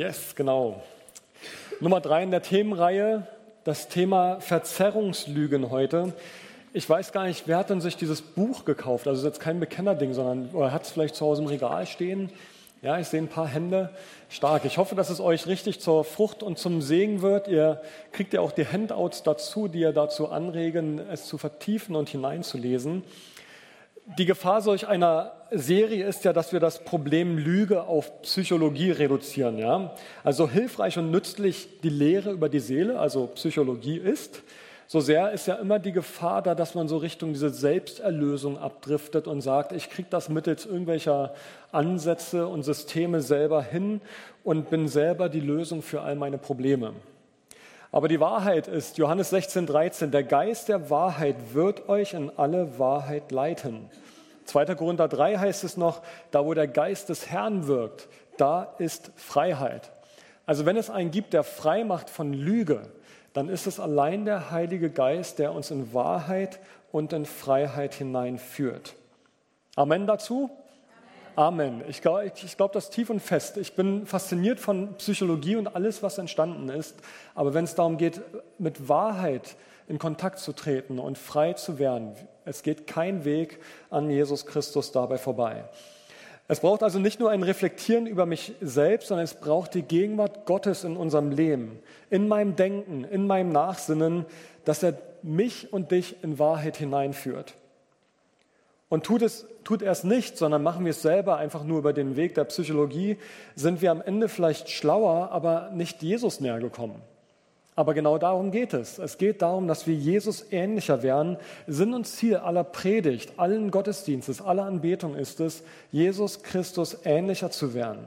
Yes, genau. Nummer drei in der Themenreihe, das Thema Verzerrungslügen heute. Ich weiß gar nicht, wer hat denn sich dieses Buch gekauft? Also es ist jetzt kein Bekennerding, sondern hat es vielleicht zu Hause im Regal stehen. Ja, ich sehe ein paar Hände. Stark. Ich hoffe, dass es euch richtig zur Frucht und zum Segen wird. Ihr kriegt ja auch die Handouts dazu, die ihr dazu anregen, es zu vertiefen und hineinzulesen. Die Gefahr solch einer Serie ist ja, dass wir das Problem Lüge auf Psychologie reduzieren. Ja? Also hilfreich und nützlich die Lehre über die Seele, also Psychologie ist. So sehr ist ja immer die Gefahr da, dass man so Richtung diese Selbsterlösung abdriftet und sagt, ich kriege das mittels irgendwelcher Ansätze und Systeme selber hin und bin selber die Lösung für all meine Probleme. Aber die Wahrheit ist, Johannes 16, 13, der Geist der Wahrheit wird euch in alle Wahrheit leiten. 2. Korinther 3 heißt es noch, da wo der Geist des Herrn wirkt, da ist Freiheit. Also wenn es einen gibt, der frei macht von Lüge, dann ist es allein der Heilige Geist, der uns in Wahrheit und in Freiheit hineinführt. Amen dazu? Amen. Ich glaube ich glaub das tief und fest. Ich bin fasziniert von Psychologie und alles, was entstanden ist. Aber wenn es darum geht, mit Wahrheit in Kontakt zu treten und frei zu werden, es geht kein Weg an Jesus Christus dabei vorbei. Es braucht also nicht nur ein Reflektieren über mich selbst, sondern es braucht die Gegenwart Gottes in unserem Leben, in meinem Denken, in meinem Nachsinnen, dass er mich und dich in Wahrheit hineinführt. Und tut, es, tut er es nicht, sondern machen wir es selber einfach nur über den Weg der Psychologie, sind wir am Ende vielleicht schlauer, aber nicht Jesus näher gekommen. Aber genau darum geht es. Es geht darum, dass wir Jesus ähnlicher werden. Sinn und Ziel aller Predigt, allen Gottesdienstes, aller Anbetung ist es, Jesus Christus ähnlicher zu werden.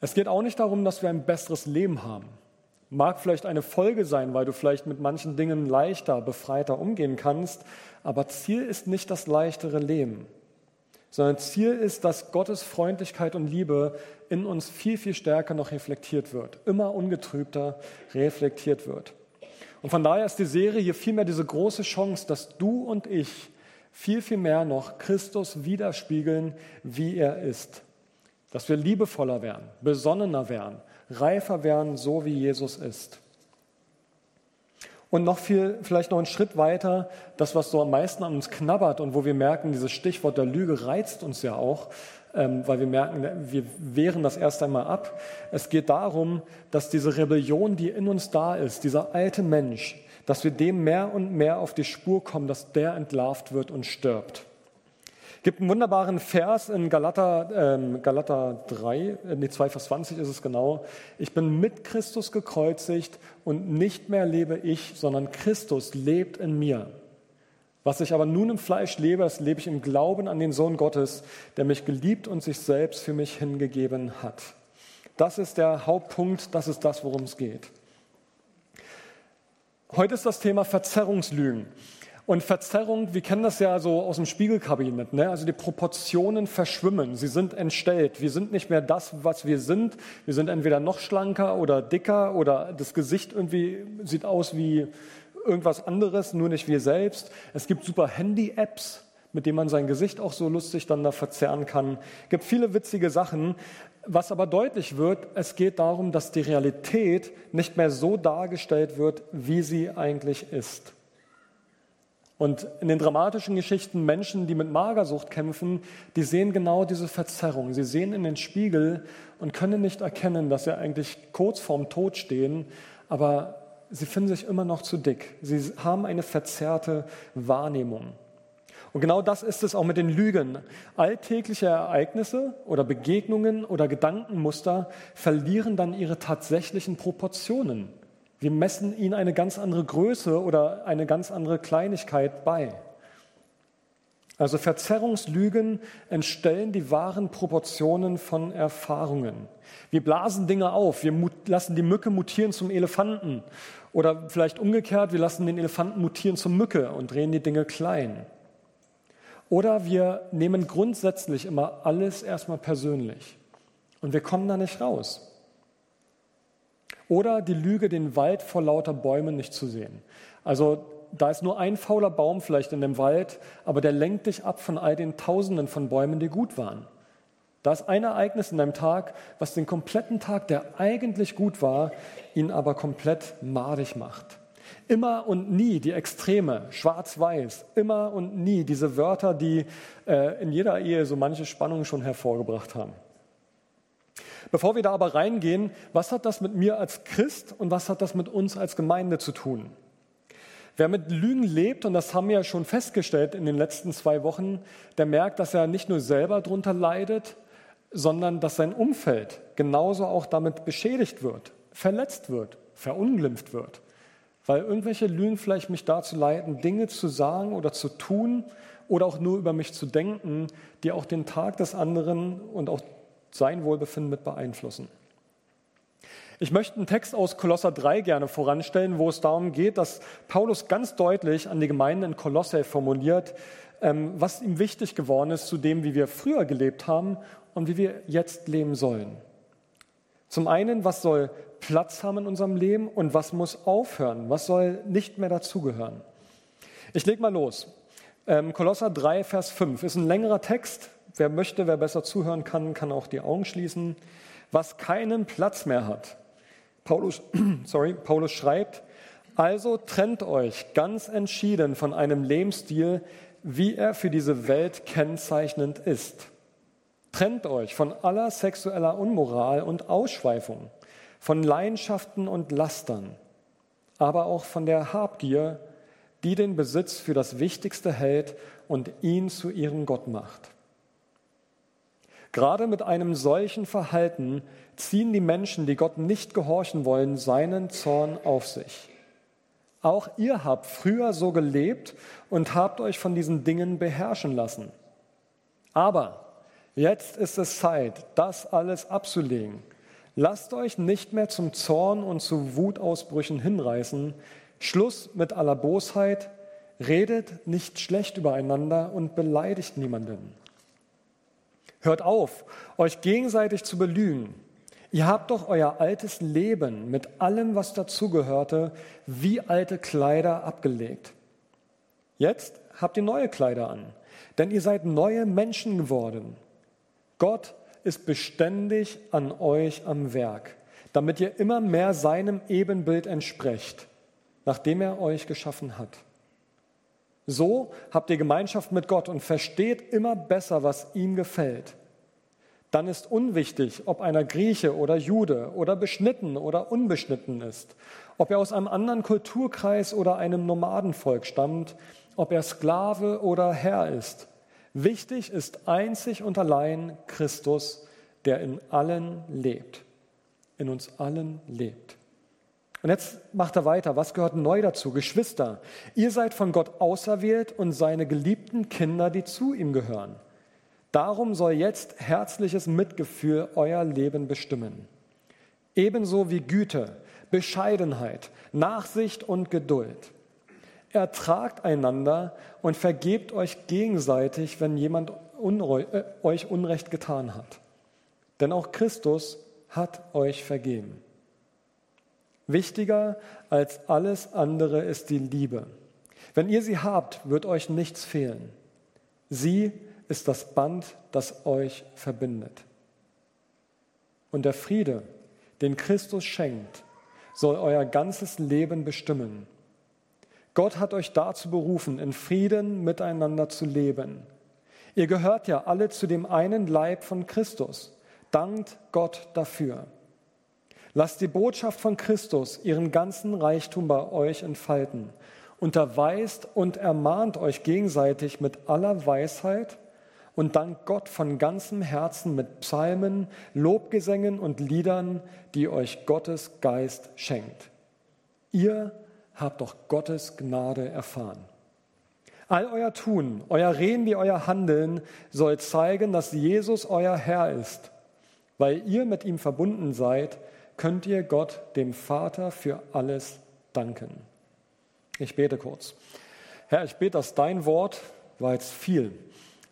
Es geht auch nicht darum, dass wir ein besseres Leben haben. Mag vielleicht eine Folge sein, weil du vielleicht mit manchen Dingen leichter, befreiter umgehen kannst, aber Ziel ist nicht das leichtere Leben, sondern Ziel ist, dass Gottes Freundlichkeit und Liebe in uns viel, viel stärker noch reflektiert wird, immer ungetrübter reflektiert wird. Und von daher ist die Serie hier vielmehr diese große Chance, dass du und ich viel, viel mehr noch Christus widerspiegeln, wie er ist. Dass wir liebevoller werden, besonnener werden, reifer werden, so wie Jesus ist. Und noch viel, vielleicht noch einen Schritt weiter, das, was so am meisten an uns knabbert und wo wir merken, dieses Stichwort der Lüge reizt uns ja auch, ähm, weil wir merken, wir wehren das erst einmal ab. Es geht darum, dass diese Rebellion, die in uns da ist, dieser alte Mensch, dass wir dem mehr und mehr auf die Spur kommen, dass der entlarvt wird und stirbt gibt einen wunderbaren Vers in Galater, ähm, Galater 3, äh, nee, 2, Vers 20 ist es genau. Ich bin mit Christus gekreuzigt und nicht mehr lebe ich, sondern Christus lebt in mir. Was ich aber nun im Fleisch lebe, das lebe ich im Glauben an den Sohn Gottes, der mich geliebt und sich selbst für mich hingegeben hat. Das ist der Hauptpunkt, das ist das, worum es geht. Heute ist das Thema Verzerrungslügen. Und Verzerrung, wir kennen das ja so aus dem Spiegelkabinett, ne? also die Proportionen verschwimmen, sie sind entstellt. Wir sind nicht mehr das, was wir sind. Wir sind entweder noch schlanker oder dicker oder das Gesicht irgendwie sieht aus wie irgendwas anderes, nur nicht wir selbst. Es gibt super Handy-Apps, mit denen man sein Gesicht auch so lustig dann da verzerren kann. Es gibt viele witzige Sachen. Was aber deutlich wird, es geht darum, dass die Realität nicht mehr so dargestellt wird, wie sie eigentlich ist. Und in den dramatischen Geschichten Menschen, die mit Magersucht kämpfen, die sehen genau diese Verzerrung. Sie sehen in den Spiegel und können nicht erkennen, dass sie eigentlich kurz vorm Tod stehen, aber sie finden sich immer noch zu dick. Sie haben eine verzerrte Wahrnehmung. Und genau das ist es auch mit den Lügen. Alltägliche Ereignisse oder Begegnungen oder Gedankenmuster verlieren dann ihre tatsächlichen Proportionen. Wir messen ihnen eine ganz andere Größe oder eine ganz andere Kleinigkeit bei. Also Verzerrungslügen entstellen die wahren Proportionen von Erfahrungen. Wir blasen Dinge auf, wir lassen die Mücke mutieren zum Elefanten oder vielleicht umgekehrt, wir lassen den Elefanten mutieren zum Mücke und drehen die Dinge klein. Oder wir nehmen grundsätzlich immer alles erstmal persönlich und wir kommen da nicht raus. Oder die Lüge, den Wald vor lauter Bäumen nicht zu sehen. Also da ist nur ein fauler Baum vielleicht in dem Wald, aber der lenkt dich ab von all den Tausenden von Bäumen, die gut waren. Da ist ein Ereignis in deinem Tag, was den kompletten Tag, der eigentlich gut war, ihn aber komplett madig macht. Immer und nie die Extreme, schwarz-weiß, immer und nie diese Wörter, die äh, in jeder Ehe so manche Spannungen schon hervorgebracht haben. Bevor wir da aber reingehen, was hat das mit mir als Christ und was hat das mit uns als Gemeinde zu tun? Wer mit Lügen lebt, und das haben wir ja schon festgestellt in den letzten zwei Wochen, der merkt, dass er nicht nur selber darunter leidet, sondern dass sein Umfeld genauso auch damit beschädigt wird, verletzt wird, verunglimpft wird. Weil irgendwelche Lügen vielleicht mich dazu leiten, Dinge zu sagen oder zu tun oder auch nur über mich zu denken, die auch den Tag des anderen und auch sein Wohlbefinden mit beeinflussen. Ich möchte einen Text aus Kolosser 3 gerne voranstellen, wo es darum geht, dass Paulus ganz deutlich an die Gemeinden in Kolosse formuliert, ähm, was ihm wichtig geworden ist zu dem, wie wir früher gelebt haben und wie wir jetzt leben sollen. Zum einen, was soll Platz haben in unserem Leben und was muss aufhören, was soll nicht mehr dazugehören. Ich lege mal los. Ähm, Kolosser 3, Vers 5 ist ein längerer Text. Wer möchte, wer besser zuhören kann, kann auch die Augen schließen. Was keinen Platz mehr hat. Paulus, sorry, Paulus schreibt, also trennt euch ganz entschieden von einem Lebensstil, wie er für diese Welt kennzeichnend ist. Trennt euch von aller sexueller Unmoral und Ausschweifung, von Leidenschaften und Lastern, aber auch von der Habgier, die den Besitz für das Wichtigste hält und ihn zu ihrem Gott macht. Gerade mit einem solchen Verhalten ziehen die Menschen, die Gott nicht gehorchen wollen, seinen Zorn auf sich. Auch ihr habt früher so gelebt und habt euch von diesen Dingen beherrschen lassen. Aber Jetzt ist es Zeit, das alles abzulegen. Lasst euch nicht mehr zum Zorn und zu Wutausbrüchen hinreißen. Schluss mit aller Bosheit. Redet nicht schlecht übereinander und beleidigt niemanden. Hört auf, euch gegenseitig zu belügen. Ihr habt doch euer altes Leben mit allem, was dazugehörte, wie alte Kleider abgelegt. Jetzt habt ihr neue Kleider an, denn ihr seid neue Menschen geworden. Gott ist beständig an euch am Werk, damit ihr immer mehr seinem Ebenbild entsprecht, nachdem er euch geschaffen hat. So habt ihr Gemeinschaft mit Gott und versteht immer besser, was ihm gefällt. Dann ist unwichtig, ob einer Grieche oder Jude oder beschnitten oder unbeschnitten ist, ob er aus einem anderen Kulturkreis oder einem Nomadenvolk stammt, ob er Sklave oder Herr ist Wichtig ist einzig und allein Christus, der in allen lebt, in uns allen lebt. Und jetzt macht er weiter. Was gehört neu dazu? Geschwister, ihr seid von Gott auserwählt und seine geliebten Kinder, die zu ihm gehören. Darum soll jetzt herzliches Mitgefühl euer Leben bestimmen. Ebenso wie Güte, Bescheidenheit, Nachsicht und Geduld. Ertragt einander und vergebt euch gegenseitig, wenn jemand äh, euch Unrecht getan hat. Denn auch Christus hat euch vergeben. Wichtiger als alles andere ist die Liebe. Wenn ihr sie habt, wird euch nichts fehlen. Sie ist das Band, das euch verbindet. Und der Friede, den Christus schenkt, soll euer ganzes Leben bestimmen Gott hat euch dazu berufen, in Frieden miteinander zu leben. Ihr gehört ja alle zu dem einen Leib von Christus. Dankt Gott dafür. Lasst die Botschaft von Christus ihren ganzen Reichtum bei euch entfalten. Unterweist und ermahnt euch gegenseitig mit aller Weisheit und dankt Gott von ganzem Herzen mit Psalmen, Lobgesängen und Liedern, die euch Gottes Geist schenkt. Ihr habt doch Gottes Gnade erfahren. All euer Tun, euer Reden wie euer Handeln soll zeigen, dass Jesus euer Herr ist. Weil ihr mit ihm verbunden seid, könnt ihr Gott, dem Vater, für alles danken. Ich bete kurz. Herr, ich bete, dass dein Wort, war jetzt viel,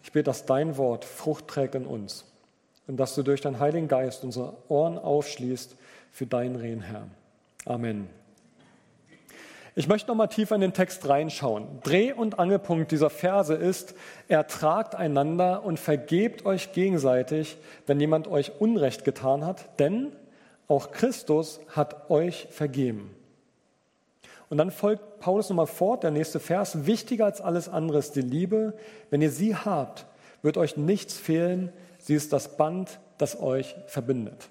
ich bete, dass dein Wort Frucht trägt in uns und dass du durch deinen Heiligen Geist unsere Ohren aufschließt für dein Reden, Herr. Amen. Ich möchte noch mal tiefer in den Text reinschauen. Dreh- und Angelpunkt dieser Verse ist, ertragt einander und vergebt euch gegenseitig, wenn jemand euch Unrecht getan hat, denn auch Christus hat euch vergeben. Und dann folgt Paulus nochmal fort, der nächste Vers, wichtiger als alles andere ist die Liebe. Wenn ihr sie habt, wird euch nichts fehlen. Sie ist das Band, das euch verbindet.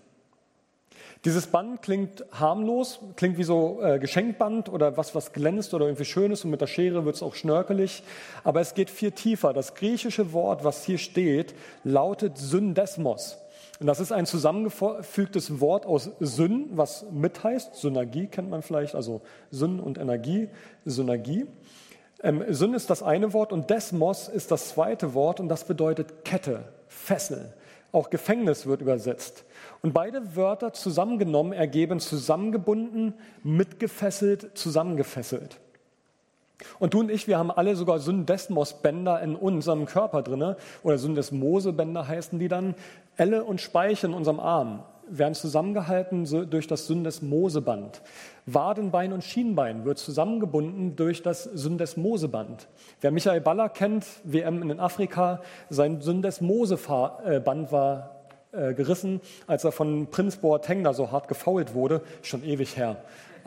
Dieses Band klingt harmlos, klingt wie so äh, Geschenkband oder was, was glänzt oder irgendwie schön ist und mit der Schere wird es auch schnörkelig. Aber es geht viel tiefer. Das griechische Wort, was hier steht, lautet Syndesmos. Und das ist ein zusammengefügtes Wort aus Syn, was mit heißt. Synergie kennt man vielleicht, also Syn und Energie, Synergie. Ähm, Syn ist das eine Wort und Desmos ist das zweite Wort und das bedeutet Kette, Fessel. Auch Gefängnis wird übersetzt. Und beide Wörter zusammengenommen ergeben zusammengebunden, mitgefesselt, zusammengefesselt. Und du und ich, wir haben alle sogar Syndesmos-Bänder in unserem Körper drin, oder Syndesmose-Bänder heißen die dann. Elle und Speiche in unserem Arm werden zusammengehalten durch das Syndesmoseband. Wadenbein und Schienbein wird zusammengebunden durch das Syndesmoseband. Wer Michael Baller kennt, WM in Afrika, sein Syndesmoseband war äh, gerissen, als er von Prinz Boateng da so hart gefault wurde, schon ewig her.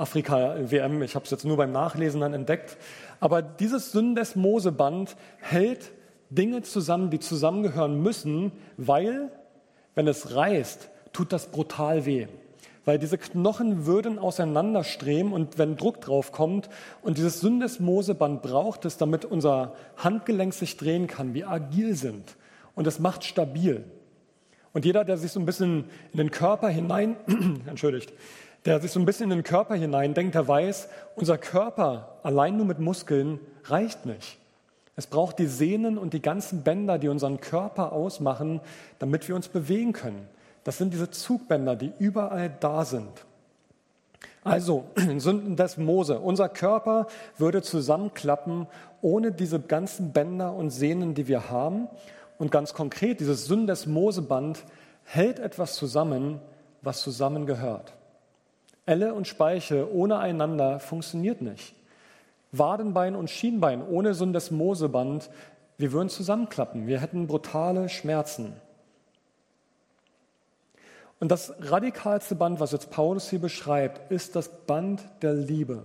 Afrika-WM, ich habe es jetzt nur beim Nachlesen dann entdeckt. Aber dieses Syndesmoseband hält Dinge zusammen, die zusammengehören müssen, weil, wenn es reißt, tut das brutal weh. Weil diese Knochen würden auseinanderstreben und wenn Druck drauf kommt und dieses Syndesmoseband braucht es, damit unser Handgelenk sich drehen kann, wir agil sind. Und es macht stabil. Und jeder, der sich so ein bisschen in den Körper hinein, entschuldigt, der sich so ein bisschen in den Körper hinein denkt, der weiß, unser Körper allein nur mit Muskeln reicht nicht. Es braucht die Sehnen und die ganzen Bänder, die unseren Körper ausmachen, damit wir uns bewegen können. Das sind diese Zugbänder, die überall da sind. Also, Sünden des Mose. Unser Körper würde zusammenklappen ohne diese ganzen Bänder und Sehnen, die wir haben. Und ganz konkret, dieses Sünden des Moseband hält etwas zusammen, was zusammengehört. Elle und Speiche ohne einander funktioniert nicht. Wadenbein und Schienbein ohne so das Moseband, wir würden zusammenklappen. Wir hätten brutale Schmerzen. Und das radikalste Band, was jetzt Paulus hier beschreibt, ist das Band der Liebe.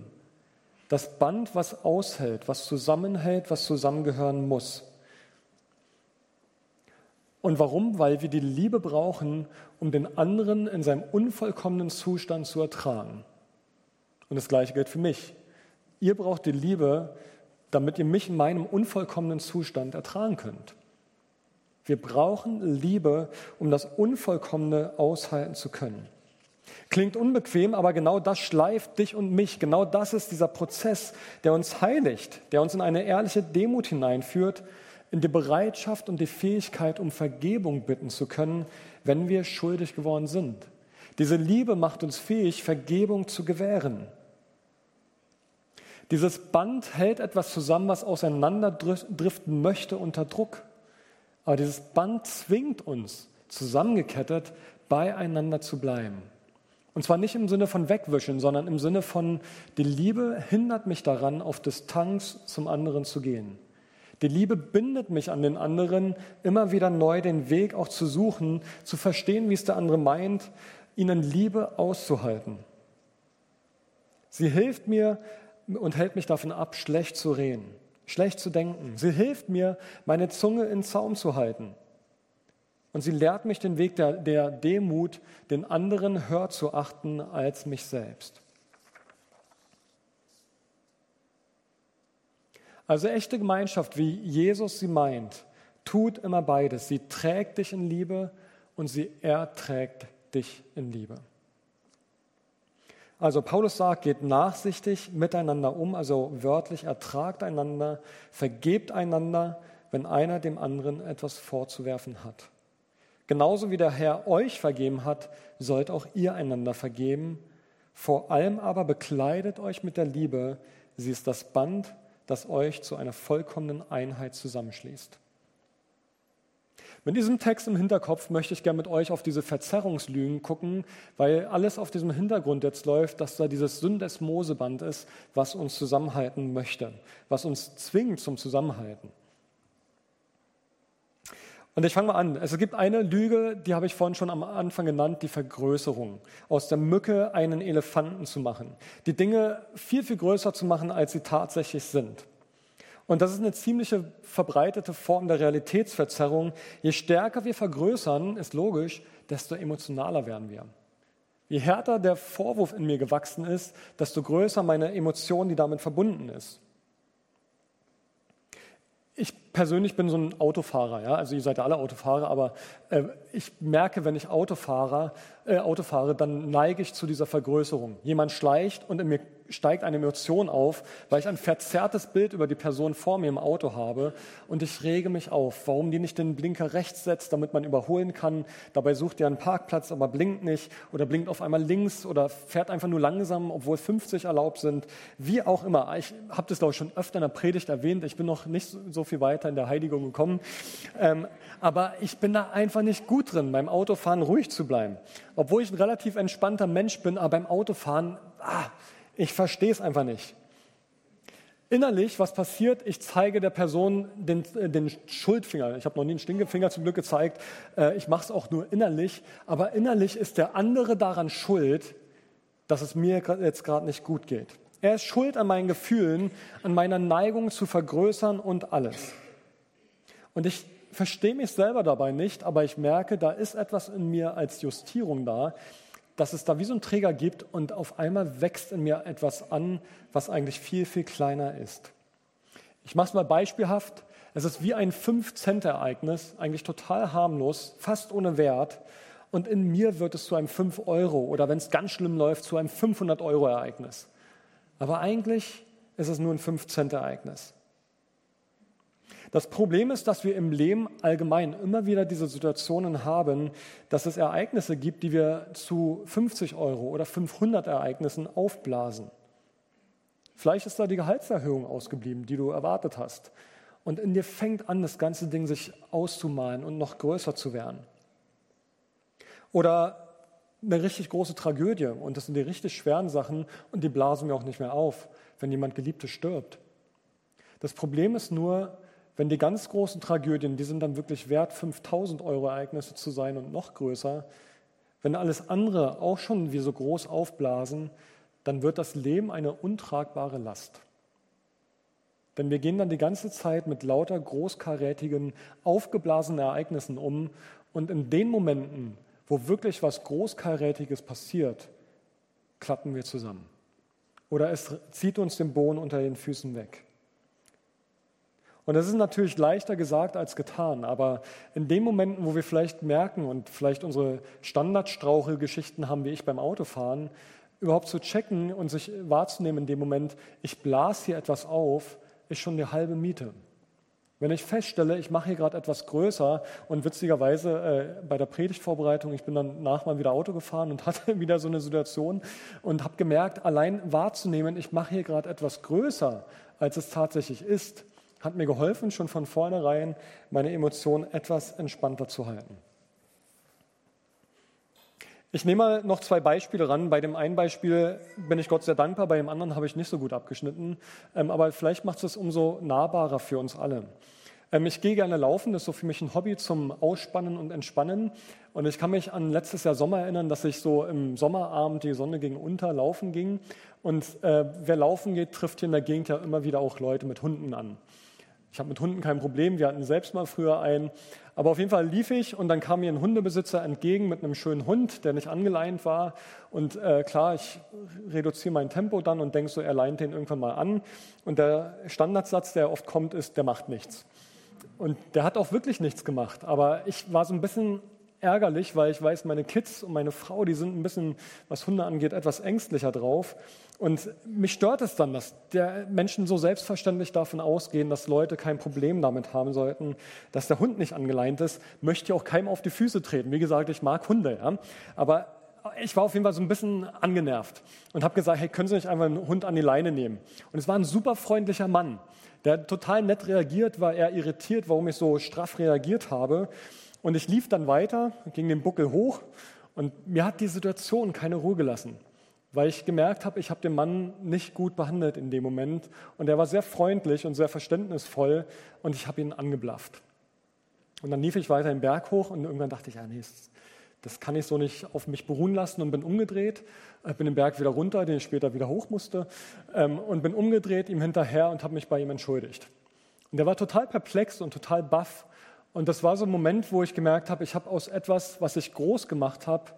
Das Band, was aushält, was zusammenhält, was zusammengehören muss. Und warum? Weil wir die Liebe brauchen, um den anderen in seinem unvollkommenen Zustand zu ertragen. Und das Gleiche gilt für mich. Ihr braucht die Liebe, damit ihr mich in meinem unvollkommenen Zustand ertragen könnt. Wir brauchen Liebe, um das Unvollkommene aushalten zu können. Klingt unbequem, aber genau das schleift dich und mich. Genau das ist dieser Prozess, der uns heiligt, der uns in eine ehrliche Demut hineinführt, in die Bereitschaft und die Fähigkeit, um Vergebung bitten zu können, wenn wir schuldig geworden sind. Diese Liebe macht uns fähig, Vergebung zu gewähren. Dieses Band hält etwas zusammen, was auseinanderdriften möchte unter Druck. Aber dieses Band zwingt uns, zusammengekettet beieinander zu bleiben. Und zwar nicht im Sinne von wegwischen, sondern im Sinne von, die Liebe hindert mich daran, auf Distanz zum anderen zu gehen. Die Liebe bindet mich an den anderen, immer wieder neu den Weg auch zu suchen, zu verstehen, wie es der andere meint, ihnen Liebe auszuhalten. Sie hilft mir und hält mich davon ab, schlecht zu reden, schlecht zu denken. Sie hilft mir, meine Zunge in Zaum zu halten. Und sie lehrt mich den Weg der, der Demut, den anderen höher zu achten als mich selbst. Also echte Gemeinschaft, wie Jesus sie meint, tut immer beides. Sie trägt dich in Liebe und sie erträgt dich in Liebe. Also Paulus sagt, geht nachsichtig miteinander um, also wörtlich ertragt einander, vergebt einander, wenn einer dem anderen etwas vorzuwerfen hat. Genauso wie der Herr euch vergeben hat, sollt auch ihr einander vergeben. Vor allem aber bekleidet euch mit der Liebe, sie ist das Band, das euch zu einer vollkommenen Einheit zusammenschließt. Mit diesem Text im Hinterkopf möchte ich gerne mit euch auf diese Verzerrungslügen gucken, weil alles auf diesem Hintergrund jetzt läuft, dass da dieses Syndesmoseband ist, was uns zusammenhalten möchte, was uns zwingt zum Zusammenhalten. Und ich fange mal an. Es gibt eine Lüge, die habe ich vorhin schon am Anfang genannt, die Vergrößerung. Aus der Mücke einen Elefanten zu machen. Die Dinge viel, viel größer zu machen, als sie tatsächlich sind. Und das ist eine ziemliche verbreitete Form der Realitätsverzerrung. Je stärker wir vergrößern, ist logisch, desto emotionaler werden wir. Je härter der Vorwurf in mir gewachsen ist, desto größer meine Emotion, die damit verbunden ist persönlich bin so ein Autofahrer, ja. Also ihr seid ja alle Autofahrer, aber äh, ich merke, wenn ich Autofahrer, äh, Auto fahre, dann neige ich zu dieser Vergrößerung. Jemand schleicht und in mir steigt eine Emotion auf, weil ich ein verzerrtes Bild über die Person vor mir im Auto habe und ich rege mich auf, warum die nicht den Blinker rechts setzt, damit man überholen kann. Dabei sucht er einen Parkplatz, aber blinkt nicht oder blinkt auf einmal links oder fährt einfach nur langsam, obwohl 50 erlaubt sind. Wie auch immer. Ich habe das, glaube ich, schon öfter in der Predigt erwähnt. Ich bin noch nicht so viel weiter in der Heiligung gekommen. Ähm, aber ich bin da einfach nicht gut drin, beim Autofahren ruhig zu bleiben. Obwohl ich ein relativ entspannter Mensch bin, aber beim Autofahren, ah, ich verstehe es einfach nicht. Innerlich, was passiert? Ich zeige der Person den, äh, den Schuldfinger. Ich habe noch nie einen Stinkefinger zum Glück gezeigt. Äh, ich mache es auch nur innerlich. Aber innerlich ist der andere daran schuld, dass es mir jetzt gerade nicht gut geht. Er ist schuld an meinen Gefühlen, an meiner Neigung zu vergrößern und alles. Und ich verstehe mich selber dabei nicht, aber ich merke, da ist etwas in mir als Justierung da, dass es da wie so einen Träger gibt und auf einmal wächst in mir etwas an, was eigentlich viel, viel kleiner ist. Ich mache es mal beispielhaft. Es ist wie ein 5-Cent-Ereignis, eigentlich total harmlos, fast ohne Wert. Und in mir wird es zu einem 5-Euro oder wenn es ganz schlimm läuft, zu einem 500-Euro-Ereignis. Aber eigentlich ist es nur ein 5-Cent-Ereignis. Das Problem ist, dass wir im Leben allgemein immer wieder diese Situationen haben, dass es Ereignisse gibt, die wir zu 50 Euro oder 500 Ereignissen aufblasen. Vielleicht ist da die Gehaltserhöhung ausgeblieben, die du erwartet hast. Und in dir fängt an, das ganze Ding sich auszumalen und noch größer zu werden. Oder eine richtig große Tragödie und das sind die richtig schweren Sachen und die blasen mir auch nicht mehr auf, wenn jemand Geliebtes stirbt. Das Problem ist nur, wenn die ganz großen Tragödien, die sind dann wirklich wert, 5000 Euro Ereignisse zu sein und noch größer, wenn alles andere auch schon wie so groß aufblasen, dann wird das Leben eine untragbare Last. Denn wir gehen dann die ganze Zeit mit lauter großkarätigen, aufgeblasenen Ereignissen um und in den Momenten, wo wirklich was Großkarätiges passiert, klappen wir zusammen. Oder es zieht uns den Boden unter den Füßen weg. Und das ist natürlich leichter gesagt als getan, aber in den Momenten, wo wir vielleicht merken und vielleicht unsere Standardstrauchelgeschichten haben, wie ich beim Autofahren, überhaupt zu checken und sich wahrzunehmen in dem Moment, ich blase hier etwas auf, ist schon die halbe Miete. Wenn ich feststelle, ich mache hier gerade etwas größer und witzigerweise äh, bei der Predigtvorbereitung, ich bin dann nach mal wieder Auto gefahren und hatte wieder so eine Situation und habe gemerkt, allein wahrzunehmen, ich mache hier gerade etwas größer, als es tatsächlich ist, hat mir geholfen, schon von vornherein meine Emotionen etwas entspannter zu halten. Ich nehme mal noch zwei Beispiele ran. Bei dem einen Beispiel bin ich Gott sehr dankbar, bei dem anderen habe ich nicht so gut abgeschnitten. Ähm, aber vielleicht macht es umso nahbarer für uns alle. Ähm, ich gehe gerne laufen, das ist so für mich ein Hobby zum Ausspannen und Entspannen. Und ich kann mich an letztes Jahr Sommer erinnern, dass ich so im Sommerabend, die Sonne ging unter, laufen ging. Und äh, wer laufen geht, trifft hier in der Gegend ja immer wieder auch Leute mit Hunden an. Ich habe mit Hunden kein Problem, wir hatten selbst mal früher einen. Aber auf jeden Fall lief ich und dann kam mir ein Hundebesitzer entgegen mit einem schönen Hund, der nicht angeleint war. Und äh, klar, ich reduziere mein Tempo dann und denke so, er leint den irgendwann mal an. Und der Standardsatz, der oft kommt, ist, der macht nichts. Und der hat auch wirklich nichts gemacht. Aber ich war so ein bisschen ärgerlich, weil ich weiß, meine Kids und meine Frau, die sind ein bisschen, was Hunde angeht, etwas ängstlicher drauf. Und mich stört es dann, dass der Menschen so selbstverständlich davon ausgehen, dass Leute kein Problem damit haben sollten, dass der Hund nicht angeleint ist, möchte auch keinem auf die Füße treten. Wie gesagt, ich mag Hunde, ja? aber ich war auf jeden Fall so ein bisschen angenervt und habe gesagt, hey, können Sie nicht einfach einen Hund an die Leine nehmen? Und es war ein super freundlicher Mann, der total nett reagiert, war eher irritiert, warum ich so straff reagiert habe. Und ich lief dann weiter, ging den Buckel hoch und mir hat die Situation keine Ruhe gelassen, weil ich gemerkt habe, ich habe den Mann nicht gut behandelt in dem Moment und er war sehr freundlich und sehr verständnisvoll und ich habe ihn angeblafft. Und dann lief ich weiter den Berg hoch und irgendwann dachte ich, ja, nee, das kann ich so nicht auf mich beruhen lassen und bin umgedreht, Ich bin den Berg wieder runter, den ich später wieder hoch musste, ähm, und bin umgedreht ihm hinterher und habe mich bei ihm entschuldigt. Und er war total perplex und total baff. Und das war so ein Moment, wo ich gemerkt habe, ich habe aus etwas, was ich groß gemacht habe,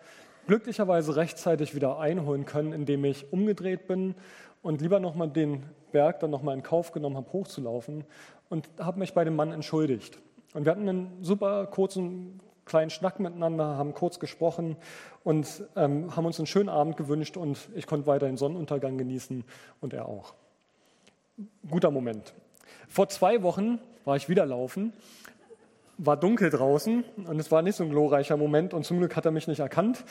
glücklicherweise rechtzeitig wieder einholen können, indem ich umgedreht bin und lieber nochmal den Berg dann nochmal in Kauf genommen habe, hochzulaufen und habe mich bei dem Mann entschuldigt. Und wir hatten einen super kurzen kleinen Schnack miteinander, haben kurz gesprochen und ähm, haben uns einen schönen Abend gewünscht und ich konnte weiter den Sonnenuntergang genießen und er auch. Guter Moment. Vor zwei Wochen war ich wieder laufen, war dunkel draußen und es war nicht so ein glorreicher Moment und zum Glück hat er mich nicht erkannt.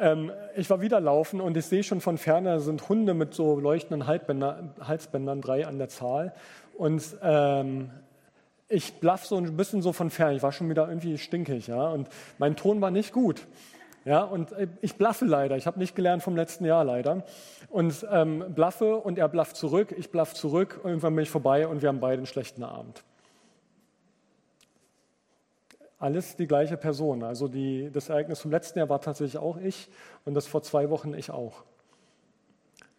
Ähm, ich war wieder laufen und ich sehe schon von ferne sind Hunde mit so leuchtenden Halsbändern, drei an der Zahl und ähm, ich blaff so ein bisschen so von fern. Ich war schon wieder irgendwie stinkig, ja, und mein Ton war nicht gut. Ja, und ich blaffe leider. Ich habe nicht gelernt vom letzten Jahr leider. Und ähm, blaffe und er blafft zurück, ich blaff zurück. Irgendwann bin ich vorbei und wir haben beide einen schlechten Abend. Alles die gleiche Person. Also die, das Ereignis vom letzten Jahr war tatsächlich auch ich und das vor zwei Wochen ich auch.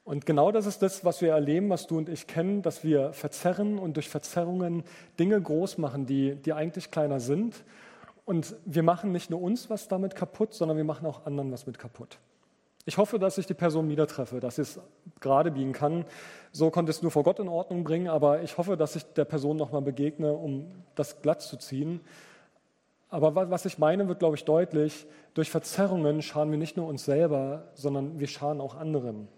Und genau das ist das, was wir erleben, was du und ich kennen, dass wir verzerren und durch Verzerrungen Dinge groß machen, die, die eigentlich kleiner sind. Und wir machen nicht nur uns was damit kaputt, sondern wir machen auch anderen was mit kaputt. Ich hoffe, dass ich die Person wieder treffe, dass ich es gerade biegen kann. So konnte es nur vor Gott in Ordnung bringen, aber ich hoffe, dass ich der Person nochmal begegne, um das glatt zu ziehen. Aber was ich meine, wird, glaube ich, deutlich. Durch Verzerrungen schaden wir nicht nur uns selber, sondern wir schaden auch anderen.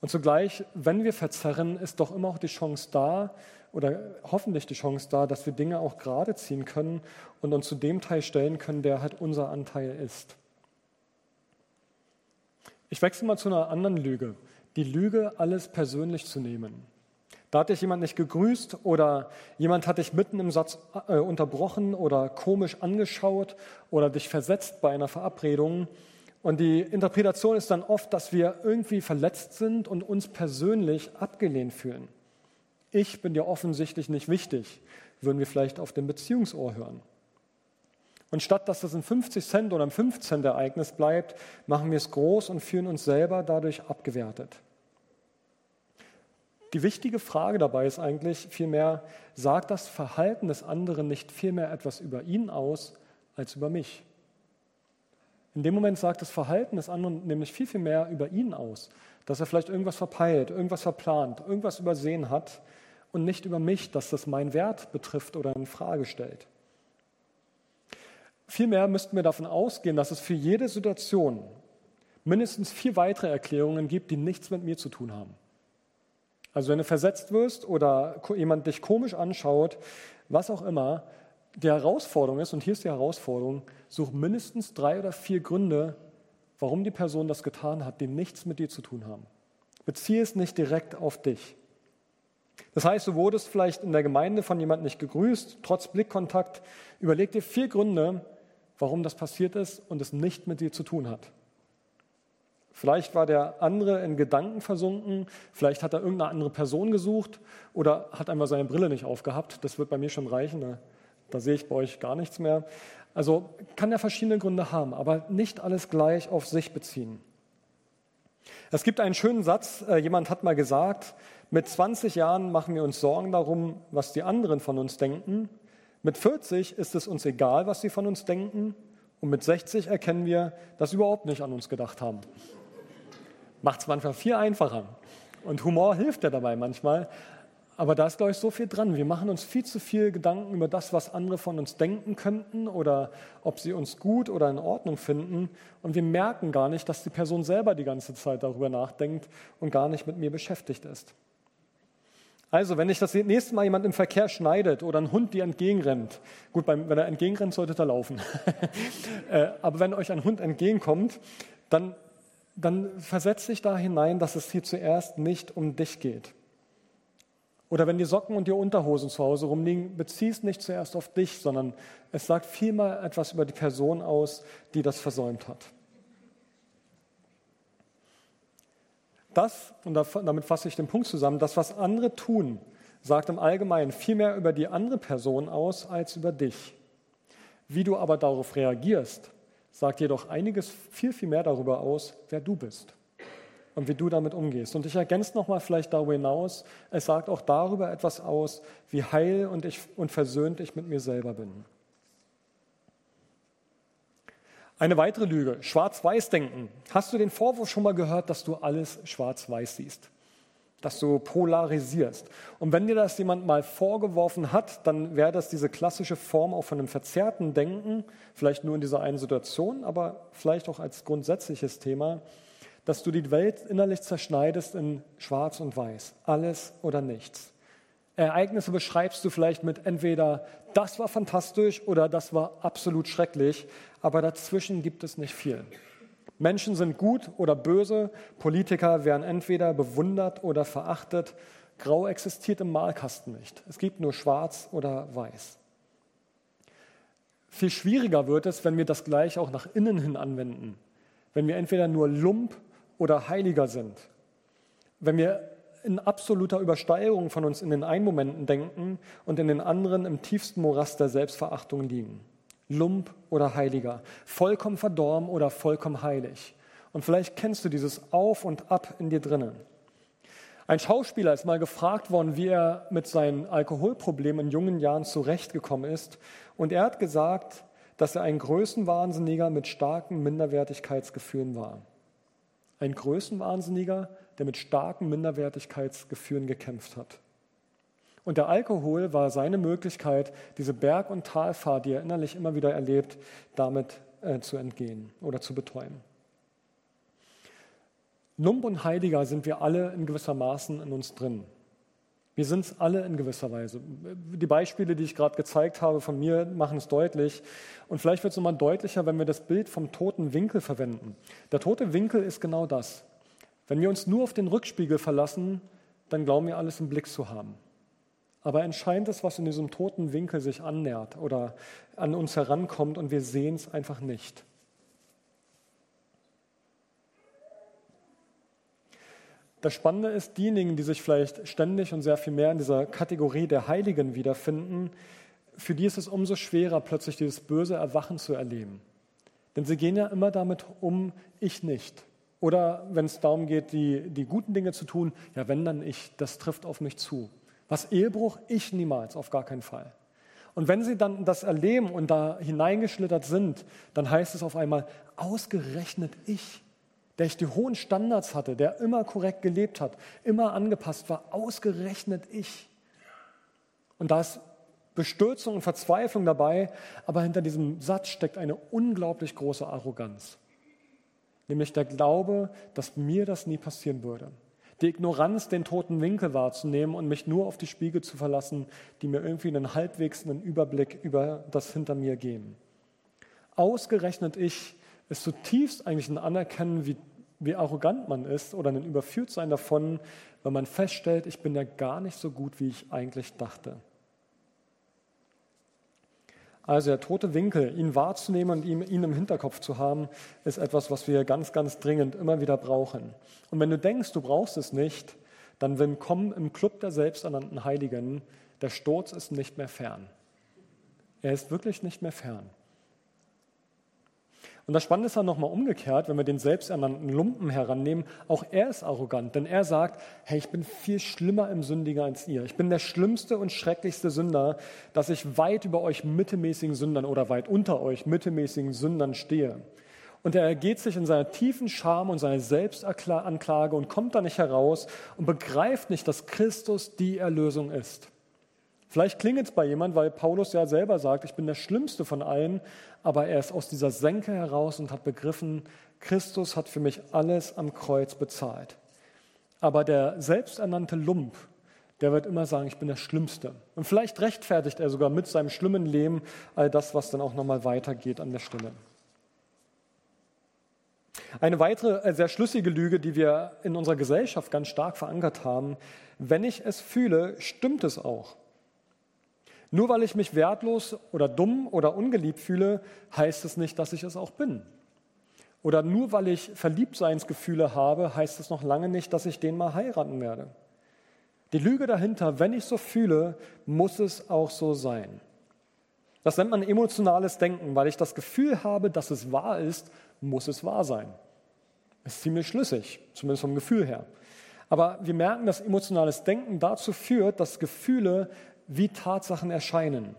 Und zugleich, wenn wir verzerren, ist doch immer auch die Chance da, oder hoffentlich die Chance da, dass wir Dinge auch gerade ziehen können und uns zu dem Teil stellen können, der halt unser Anteil ist. Ich wechsle mal zu einer anderen Lüge. Die Lüge, alles persönlich zu nehmen. Da hat dich jemand nicht gegrüßt oder jemand hat dich mitten im Satz äh, unterbrochen oder komisch angeschaut oder dich versetzt bei einer Verabredung und die Interpretation ist dann oft, dass wir irgendwie verletzt sind und uns persönlich abgelehnt fühlen. Ich bin dir offensichtlich nicht wichtig, würden wir vielleicht auf dem Beziehungsohr hören. Und statt dass das ein 50 Cent oder ein 5 Cent Ereignis bleibt, machen wir es groß und fühlen uns selber dadurch abgewertet. Die wichtige Frage dabei ist eigentlich vielmehr, sagt das Verhalten des anderen nicht vielmehr etwas über ihn aus als über mich? In dem Moment sagt das Verhalten des anderen nämlich viel, viel mehr über ihn aus, dass er vielleicht irgendwas verpeilt, irgendwas verplant, irgendwas übersehen hat und nicht über mich, dass das meinen Wert betrifft oder in Frage stellt. Vielmehr müssten wir davon ausgehen, dass es für jede Situation mindestens vier weitere Erklärungen gibt, die nichts mit mir zu tun haben. Also wenn du versetzt wirst oder jemand dich komisch anschaut, was auch immer, die Herausforderung ist, und hier ist die Herausforderung, such mindestens drei oder vier Gründe, warum die Person das getan hat, die nichts mit dir zu tun haben. Beziehe es nicht direkt auf dich. Das heißt, du wurdest vielleicht in der Gemeinde von jemandem nicht gegrüßt, trotz Blickkontakt. Überleg dir vier Gründe, warum das passiert ist und es nicht mit dir zu tun hat. Vielleicht war der andere in Gedanken versunken, vielleicht hat er irgendeine andere Person gesucht oder hat einmal seine Brille nicht aufgehabt. Das wird bei mir schon reichen. Da sehe ich bei euch gar nichts mehr. Also kann er verschiedene Gründe haben, aber nicht alles gleich auf sich beziehen. Es gibt einen schönen Satz, äh, jemand hat mal gesagt, mit 20 Jahren machen wir uns Sorgen darum, was die anderen von uns denken. Mit 40 ist es uns egal, was sie von uns denken. Und mit 60 erkennen wir, dass sie überhaupt nicht an uns gedacht haben. Macht es manchmal viel einfacher. Und Humor hilft ja dabei manchmal. Aber da ist, glaube ich, so viel dran. Wir machen uns viel zu viel Gedanken über das, was andere von uns denken könnten oder ob sie uns gut oder in Ordnung finden. Und wir merken gar nicht, dass die Person selber die ganze Zeit darüber nachdenkt und gar nicht mit mir beschäftigt ist. Also, wenn dich das nächste Mal jemand im Verkehr schneidet oder ein Hund dir entgegenrennt, gut, wenn er entgegenrennt, solltet er laufen. Äh, aber wenn euch ein Hund entgegenkommt, dann, dann versetzt dich da hinein, dass es hier zuerst nicht um dich geht Oder wenn die Socken und die Unterhosen zu Hause rumliegen, bezieh es nicht zuerst auf dich, sondern es sagt vielmehr etwas über die Person aus, die das versäumt hat. Das, und damit fasse ich den Punkt zusammen, das, was andere tun, sagt im Allgemeinen viel mehr über die andere Person aus als über dich. Wie du aber darauf reagierst, sagt jedoch einiges viel, viel mehr darüber aus, wer du bist und wie du damit umgehst. Und ich ergänze nochmal vielleicht darüber hinaus, es sagt auch darüber etwas aus, wie heil und, ich, und versöhnt ich mit mir selber bin. Eine weitere Lüge, Schwarz-Weiß-Denken. Hast du den Vorwurf schon mal gehört, dass du alles schwarz-weiß siehst? Dass du polarisierst. Und wenn dir das jemand mal vorgeworfen hat, dann wäre das diese klassische Form auch von einem verzerrten Denken, vielleicht nur in dieser einen Situation, aber vielleicht auch als grundsätzliches Thema, dass du die Welt innerlich zerschneidest in schwarz und weiß, alles oder nichts. Ereignisse beschreibst du vielleicht mit entweder das war fantastisch oder das war absolut schrecklich, aber dazwischen gibt es nicht viel. Menschen sind gut oder böse, Politiker werden entweder bewundert oder verachtet. Grau existiert im Malkasten nicht. Es gibt nur schwarz oder weiß. Viel schwieriger wird es, wenn wir das gleich auch nach innen hin anwenden. Wenn wir entweder nur Lump oder Heiliger sind. Wenn wir in absoluter Übersteigerung von uns in den einen Momenten denken und in den anderen im tiefsten Morast der Selbstverachtung liegen. Lump oder Heiliger, vollkommen verdorben oder vollkommen heilig. Und vielleicht kennst du dieses Auf und Ab in dir drinnen. Ein Schauspieler ist mal gefragt worden, wie er mit seinen Alkoholproblemen in jungen Jahren zurechtgekommen ist. Und er hat gesagt, dass er ein Größenwahnsinniger mit starken Minderwertigkeitsgefühlen war. Ein Größenwahnsinniger, der mit starken Minderwertigkeitsgefühlen gekämpft hat. Und der Alkohol war seine Möglichkeit, diese Berg- und Talfahrt, die er innerlich immer wieder erlebt, damit äh, zu entgehen oder zu betäuben. Lump und Heiliger sind wir alle in gewisser Maßen in uns drin. Wir sind es alle in gewisser Weise. Die Beispiele, die ich gerade gezeigt habe von mir, machen es deutlich. Und vielleicht wird es nochmal deutlicher, wenn wir das Bild vom toten Winkel verwenden. Der tote Winkel ist genau das. Wenn wir uns nur auf den Rückspiegel verlassen, dann glauben wir alles im Blick zu haben. Aber entscheidend ist, was in diesem toten Winkel sich annähert oder an uns herankommt und wir sehen es einfach nicht. Das Spannende ist, diejenigen, die sich vielleicht ständig und sehr viel mehr in dieser Kategorie der Heiligen wiederfinden, für die ist es umso schwerer, plötzlich dieses böse Erwachen zu erleben. Denn sie gehen ja immer damit um, ich nicht. Oder wenn es darum geht, die, die guten Dinge zu tun, ja, wenn dann ich, das trifft auf mich zu. Was Ehebruch? Ich niemals, auf gar keinen Fall. Und wenn sie dann das erleben und da hineingeschlittert sind, dann heißt es auf einmal, ausgerechnet ich, der ich die hohen Standards hatte, der immer korrekt gelebt hat, immer angepasst war, ausgerechnet ich. Und da ist Bestürzung und Verzweiflung dabei, aber hinter diesem Satz steckt eine unglaublich große Arroganz nämlich der Glaube, dass mir das nie passieren würde. Die Ignoranz, den toten Winkel wahrzunehmen und mich nur auf die Spiegel zu verlassen, die mir irgendwie einen halbwegs einen Überblick über das hinter mir geben. Ausgerechnet ich ist zutiefst eigentlich ein Anerkennen, wie, wie arrogant man ist oder ein Überführtsein davon, wenn man feststellt, ich bin ja gar nicht so gut, wie ich eigentlich dachte. Also der tote Winkel, ihn wahrzunehmen und ihn, ihn im Hinterkopf zu haben, ist etwas, was wir ganz, ganz dringend immer wieder brauchen. Und wenn du denkst, du brauchst es nicht, dann willkommen im Club der selbsternannten Heiligen. Der Sturz ist nicht mehr fern. Er ist wirklich nicht mehr fern. Und das Spannende ist dann nochmal umgekehrt, wenn wir den selbsternannten Lumpen herannehmen, auch er ist arrogant, denn er sagt, hey, ich bin viel schlimmer im Sündiger als ihr. Ich bin der schlimmste und schrecklichste Sünder, dass ich weit über euch mittelmäßigen Sündern oder weit unter euch mittelmäßigen Sündern stehe. Und er ergeht sich in seiner tiefen Scham und seiner Selbstanklage und kommt da nicht heraus und begreift nicht, dass Christus die Erlösung ist. Vielleicht klingelt es bei jemand, weil Paulus ja selber sagt, ich bin der Schlimmste von allen, aber er ist aus dieser Senke heraus und hat begriffen, Christus hat für mich alles am Kreuz bezahlt. Aber der selbsternannte Lump, der wird immer sagen, ich bin der Schlimmste. Und vielleicht rechtfertigt er sogar mit seinem schlimmen Leben all das, was dann auch nochmal weitergeht an der Stelle. Eine weitere äh, sehr schlüssige Lüge, die wir in unserer Gesellschaft ganz stark verankert haben, wenn ich es fühle, stimmt es auch. Nur weil ich mich wertlos oder dumm oder ungeliebt fühle, heißt es nicht, dass ich es auch bin. Oder nur weil ich Verliebtseinsgefühle habe, heißt es noch lange nicht, dass ich den mal heiraten werde. Die Lüge dahinter, wenn ich so fühle, muss es auch so sein. Das nennt man emotionales Denken, weil ich das Gefühl habe, dass es wahr ist, muss es wahr sein. Ist ziemlich schlüssig, zumindest vom Gefühl her. Aber wir merken, dass emotionales Denken dazu führt, dass Gefühle wie Tatsachen erscheinen.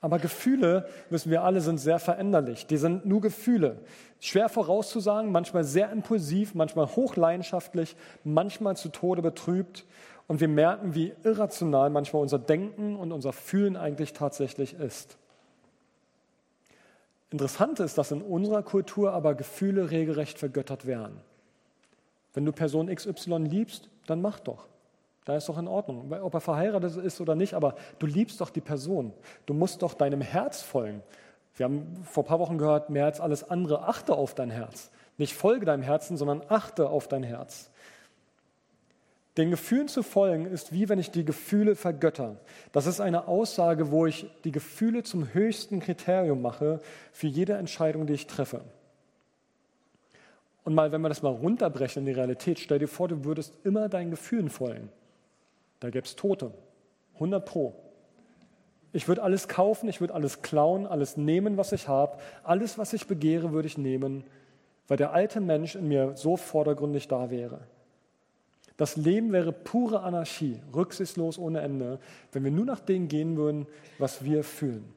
Aber Gefühle, wissen wir alle, sind sehr veränderlich. Die sind nur Gefühle. Schwer vorauszusagen, manchmal sehr impulsiv, manchmal hochleidenschaftlich, manchmal zu Tode betrübt. Und wir merken, wie irrational manchmal unser Denken und unser Fühlen eigentlich tatsächlich ist. Interessant ist, dass in unserer Kultur aber Gefühle regelrecht vergöttert werden. Wenn du Person XY liebst, dann mach doch. Da ist doch in Ordnung. Ob er verheiratet ist oder nicht, aber du liebst doch die Person. Du musst doch deinem Herz folgen. Wir haben vor ein paar Wochen gehört, mehr als alles andere, achte auf dein Herz. Nicht folge deinem Herzen, sondern achte auf dein Herz. Den Gefühlen zu folgen ist wie wenn ich die Gefühle vergötter. Das ist eine Aussage, wo ich die Gefühle zum höchsten Kriterium mache für jede Entscheidung, die ich treffe. Und mal, wenn wir das mal runterbrechen in die Realität, stell dir vor, du würdest immer deinen Gefühlen folgen. Da gäbe es Tote. 100 Pro. Ich würde alles kaufen, ich würde alles klauen, alles nehmen, was ich habe. Alles, was ich begehre, würde ich nehmen, weil der alte Mensch in mir so vordergründig da wäre. Das Leben wäre pure Anarchie, rücksichtslos ohne Ende, wenn wir nur nach dem gehen würden, was wir fühlen.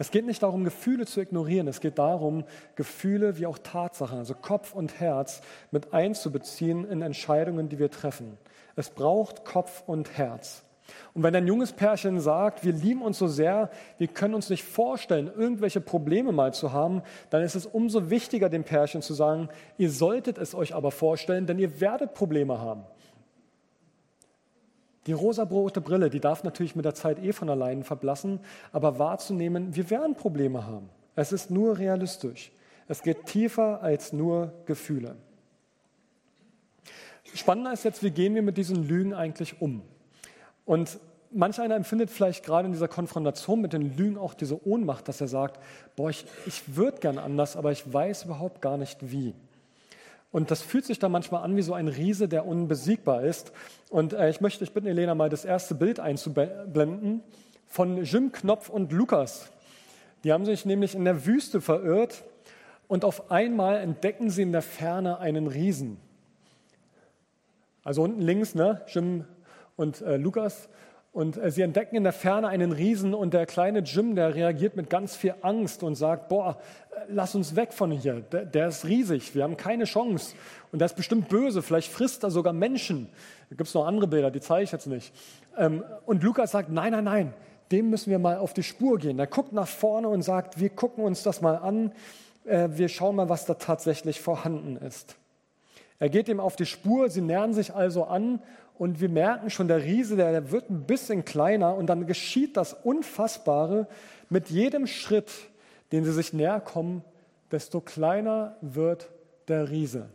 Es geht nicht darum, Gefühle zu ignorieren, es geht darum, Gefühle wie auch Tatsachen, also Kopf und Herz, mit einzubeziehen in Entscheidungen, die wir treffen. Es braucht Kopf und Herz. Und wenn ein junges Pärchen sagt, wir lieben uns so sehr, wir können uns nicht vorstellen, irgendwelche Probleme mal zu haben, dann ist es umso wichtiger, dem Pärchen zu sagen, ihr solltet es euch aber vorstellen, denn ihr werdet Probleme haben. Die rosarote Brille, die darf natürlich mit der Zeit eh von allein verblassen, aber wahrzunehmen, wir werden Probleme haben. Es ist nur realistisch. Es geht tiefer als nur Gefühle. Spannender ist jetzt, wie gehen wir mit diesen Lügen eigentlich um? Und manch einer empfindet vielleicht gerade in dieser Konfrontation mit den Lügen auch diese Ohnmacht, dass er sagt, boah, ich, ich würde gern anders, aber ich weiß überhaupt gar nicht wie. Und das fühlt sich dann manchmal an wie so ein Riese, der unbesiegbar ist. Und äh, ich möchte dich bitten, Elena, mal das erste Bild einzublenden von Jim Knopf und Lukas. Die haben sich nämlich in der Wüste verirrt und auf einmal entdecken sie in der Ferne einen Riesen. Also unten links, ne, Jim und äh, Lukas. Und äh, sie entdecken in der Ferne einen Riesen und der kleine Jim, der reagiert mit ganz viel Angst und sagt, boah, äh, lass uns weg von hier, der, der ist riesig, wir haben keine Chance. Und der ist bestimmt böse, vielleicht frisst er sogar Menschen. Da gibt es noch andere Bilder, die zeige ich jetzt nicht. Ähm, und Lukas sagt, nein, nein, nein, dem müssen wir mal auf die Spur gehen. Er guckt nach vorne und sagt, wir gucken uns das mal an, äh, wir schauen mal, was da tatsächlich vorhanden ist. Er geht ihm auf die Spur, sie nähern sich also an und wir merken schon, der Riese, der wird ein bisschen kleiner und dann geschieht das Unfassbare. Mit jedem Schritt, den sie sich näher kommen, desto kleiner wird der Riese.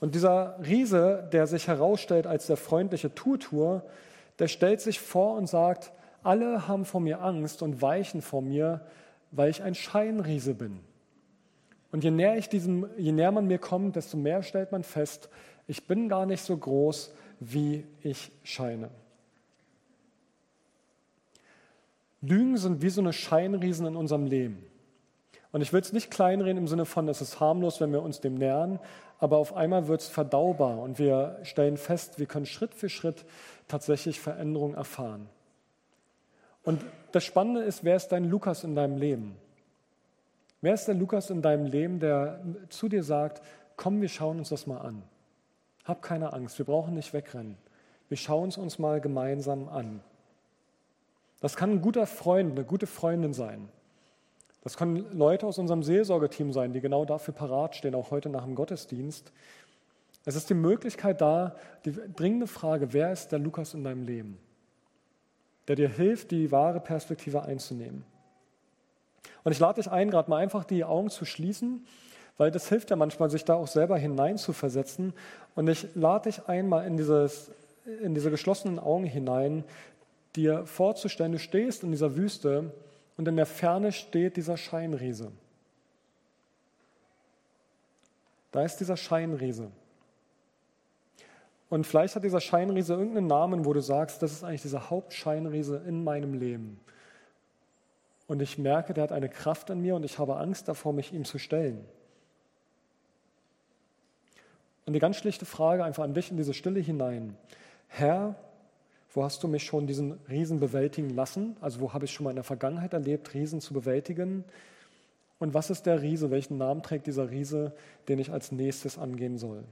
Und dieser Riese, der sich herausstellt als der freundliche Tutur, der stellt sich vor und sagt, alle haben vor mir Angst und weichen vor mir, weil ich ein Scheinriese bin. Und je näher, ich diesem, je näher man mir kommt, desto mehr stellt man fest, ich bin gar nicht so groß, wie ich scheine. Lügen sind wie so eine Scheinriesen in unserem Leben. Und ich will es nicht kleinreden im Sinne von, es ist harmlos, wenn wir uns dem nähern, aber auf einmal wird es verdaubar und wir stellen fest, wir können Schritt für Schritt tatsächlich Veränderung erfahren. Und das Spannende ist, wer ist dein Lukas in deinem Leben? Wer ist der Lukas in deinem Leben, der zu dir sagt, komm, wir schauen uns das mal an. Hab keine Angst, wir brauchen nicht wegrennen. Wir schauen es uns mal gemeinsam an. Das kann ein guter Freund, eine gute Freundin sein. Das können Leute aus unserem Seelsorgeteam sein, die genau dafür parat stehen, auch heute nach dem Gottesdienst. Es ist die Möglichkeit da, die dringende Frage, wer ist der Lukas in deinem Leben, der dir hilft, die wahre Perspektive einzunehmen. Und ich lade dich ein, gerade mal einfach die Augen zu schließen, Weil das hilft ja manchmal, sich da auch selber hineinzuversetzen. Und ich lade dich einmal in, dieses, in diese geschlossenen Augen hinein, dir vorzustellen, du stehst in dieser Wüste und in der Ferne steht dieser Scheinriese. Da ist dieser Scheinriese. Und vielleicht hat dieser Scheinriese irgendeinen Namen, wo du sagst, das ist eigentlich dieser Hauptscheinriese in meinem Leben. Und ich merke, der hat eine Kraft in mir und ich habe Angst davor, mich ihm zu stellen. Und die ganz schlichte Frage einfach an dich in diese Stille hinein. Herr, wo hast du mich schon diesen Riesen bewältigen lassen? Also wo habe ich schon mal in der Vergangenheit erlebt, Riesen zu bewältigen? Und was ist der Riese? Welchen Namen trägt dieser Riese, den ich als nächstes angehen soll?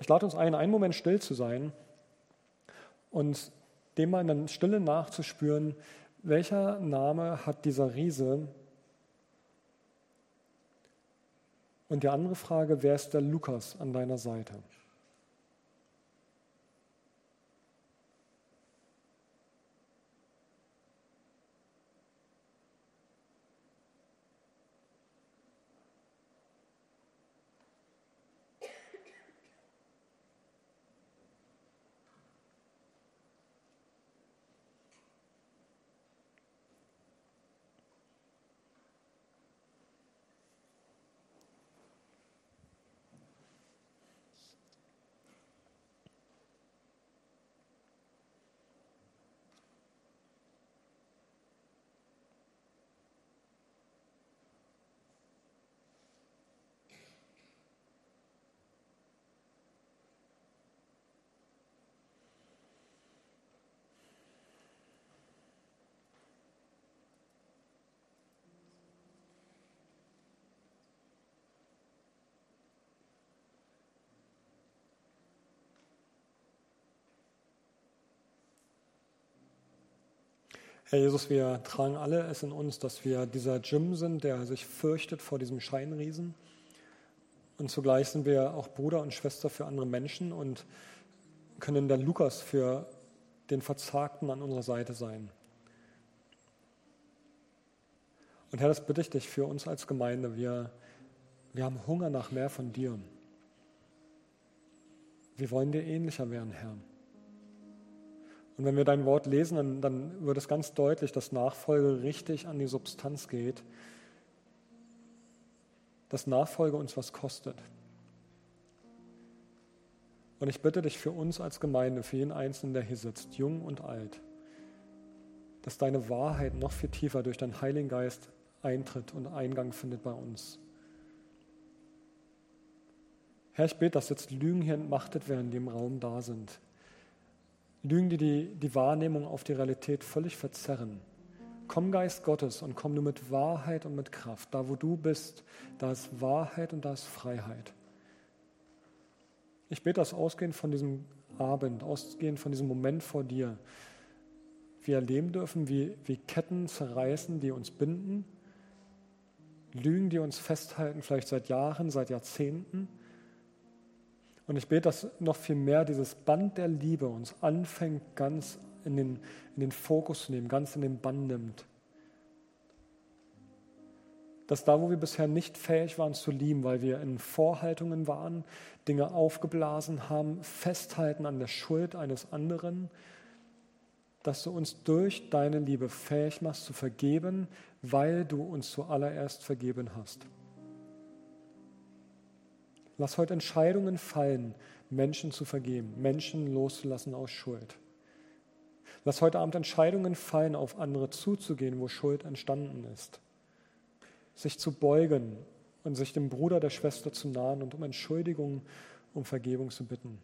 Ich lade uns ein, einen Moment still zu sein und dem mal in der Stille nachzuspüren, welcher Name hat dieser Riese? Und die andere Frage, wer ist der Lukas an deiner Seite? Herr Jesus, wir tragen alle es in uns, dass wir dieser Jim sind, der sich fürchtet vor diesem Scheinriesen. Und zugleich sind wir auch Bruder und Schwester für andere Menschen und können der Lukas für den Verzagten an unserer Seite sein. Und Herr, das bitte ich dich für uns als Gemeinde. Wir, wir haben Hunger nach mehr von dir. Wir wollen dir ähnlicher werden, Herr. Und wenn wir dein Wort lesen, dann, dann wird es ganz deutlich, dass Nachfolge richtig an die Substanz geht, dass Nachfolge uns was kostet. Und ich bitte dich für uns als Gemeinde, für jeden Einzelnen, der hier sitzt, jung und alt, dass deine Wahrheit noch viel tiefer durch deinen Heiligen Geist eintritt und Eingang findet bei uns. Herr, ich bete, dass jetzt Lügen hier entmachtet werden, die im Raum da sind. Lügen, die, die die Wahrnehmung auf die Realität völlig verzerren. Komm, Geist Gottes, und komm nur mit Wahrheit und mit Kraft. Da, wo du bist, da ist Wahrheit und da ist Freiheit. Ich bete das ausgehend von diesem Abend, ausgehend von diesem Moment vor dir. Wir erleben dürfen, wie, wie Ketten zerreißen, die uns binden. Lügen, die uns festhalten, vielleicht seit Jahren, seit Jahrzehnten und ich bete, dass noch viel mehr dieses Band der Liebe uns anfängt, ganz in den, in den Fokus zu nehmen, ganz in den Bann nimmt. Dass da, wo wir bisher nicht fähig waren zu lieben, weil wir in Vorhaltungen waren, Dinge aufgeblasen haben, festhalten an der Schuld eines anderen, dass du uns durch deine Liebe fähig machst zu vergeben, weil du uns zuallererst vergeben hast. Lass heute Entscheidungen fallen, Menschen zu vergeben, Menschen loszulassen aus Schuld. Lass heute Abend Entscheidungen fallen, auf andere zuzugehen, wo Schuld entstanden ist. Sich zu beugen und sich dem Bruder, der Schwester zu nahen und um Entschuldigung, um Vergebung zu bitten.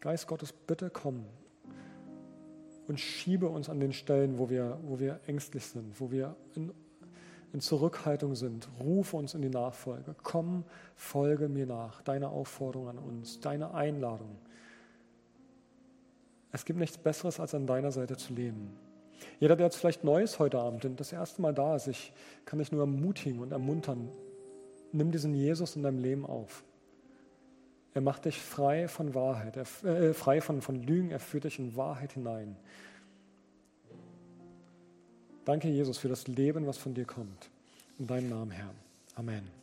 Geist Gottes, bitte komm und schiebe uns an den Stellen, wo wir, wo wir ängstlich sind, wo wir in in Zurückhaltung sind, rufe uns in die Nachfolge. Komm, folge mir nach. Deine Aufforderung an uns, deine Einladung. Es gibt nichts Besseres, als an deiner Seite zu leben. Jeder, der jetzt vielleicht neu ist heute Abend und das erste Mal da ist, ich kann dich nur ermutigen und ermuntern, nimm diesen Jesus in deinem Leben auf. Er macht dich frei von Wahrheit, er, äh, frei von, von Lügen, er führt dich in Wahrheit hinein. Danke, Jesus, für das Leben, was von dir kommt. In deinem Namen, Herr. Amen.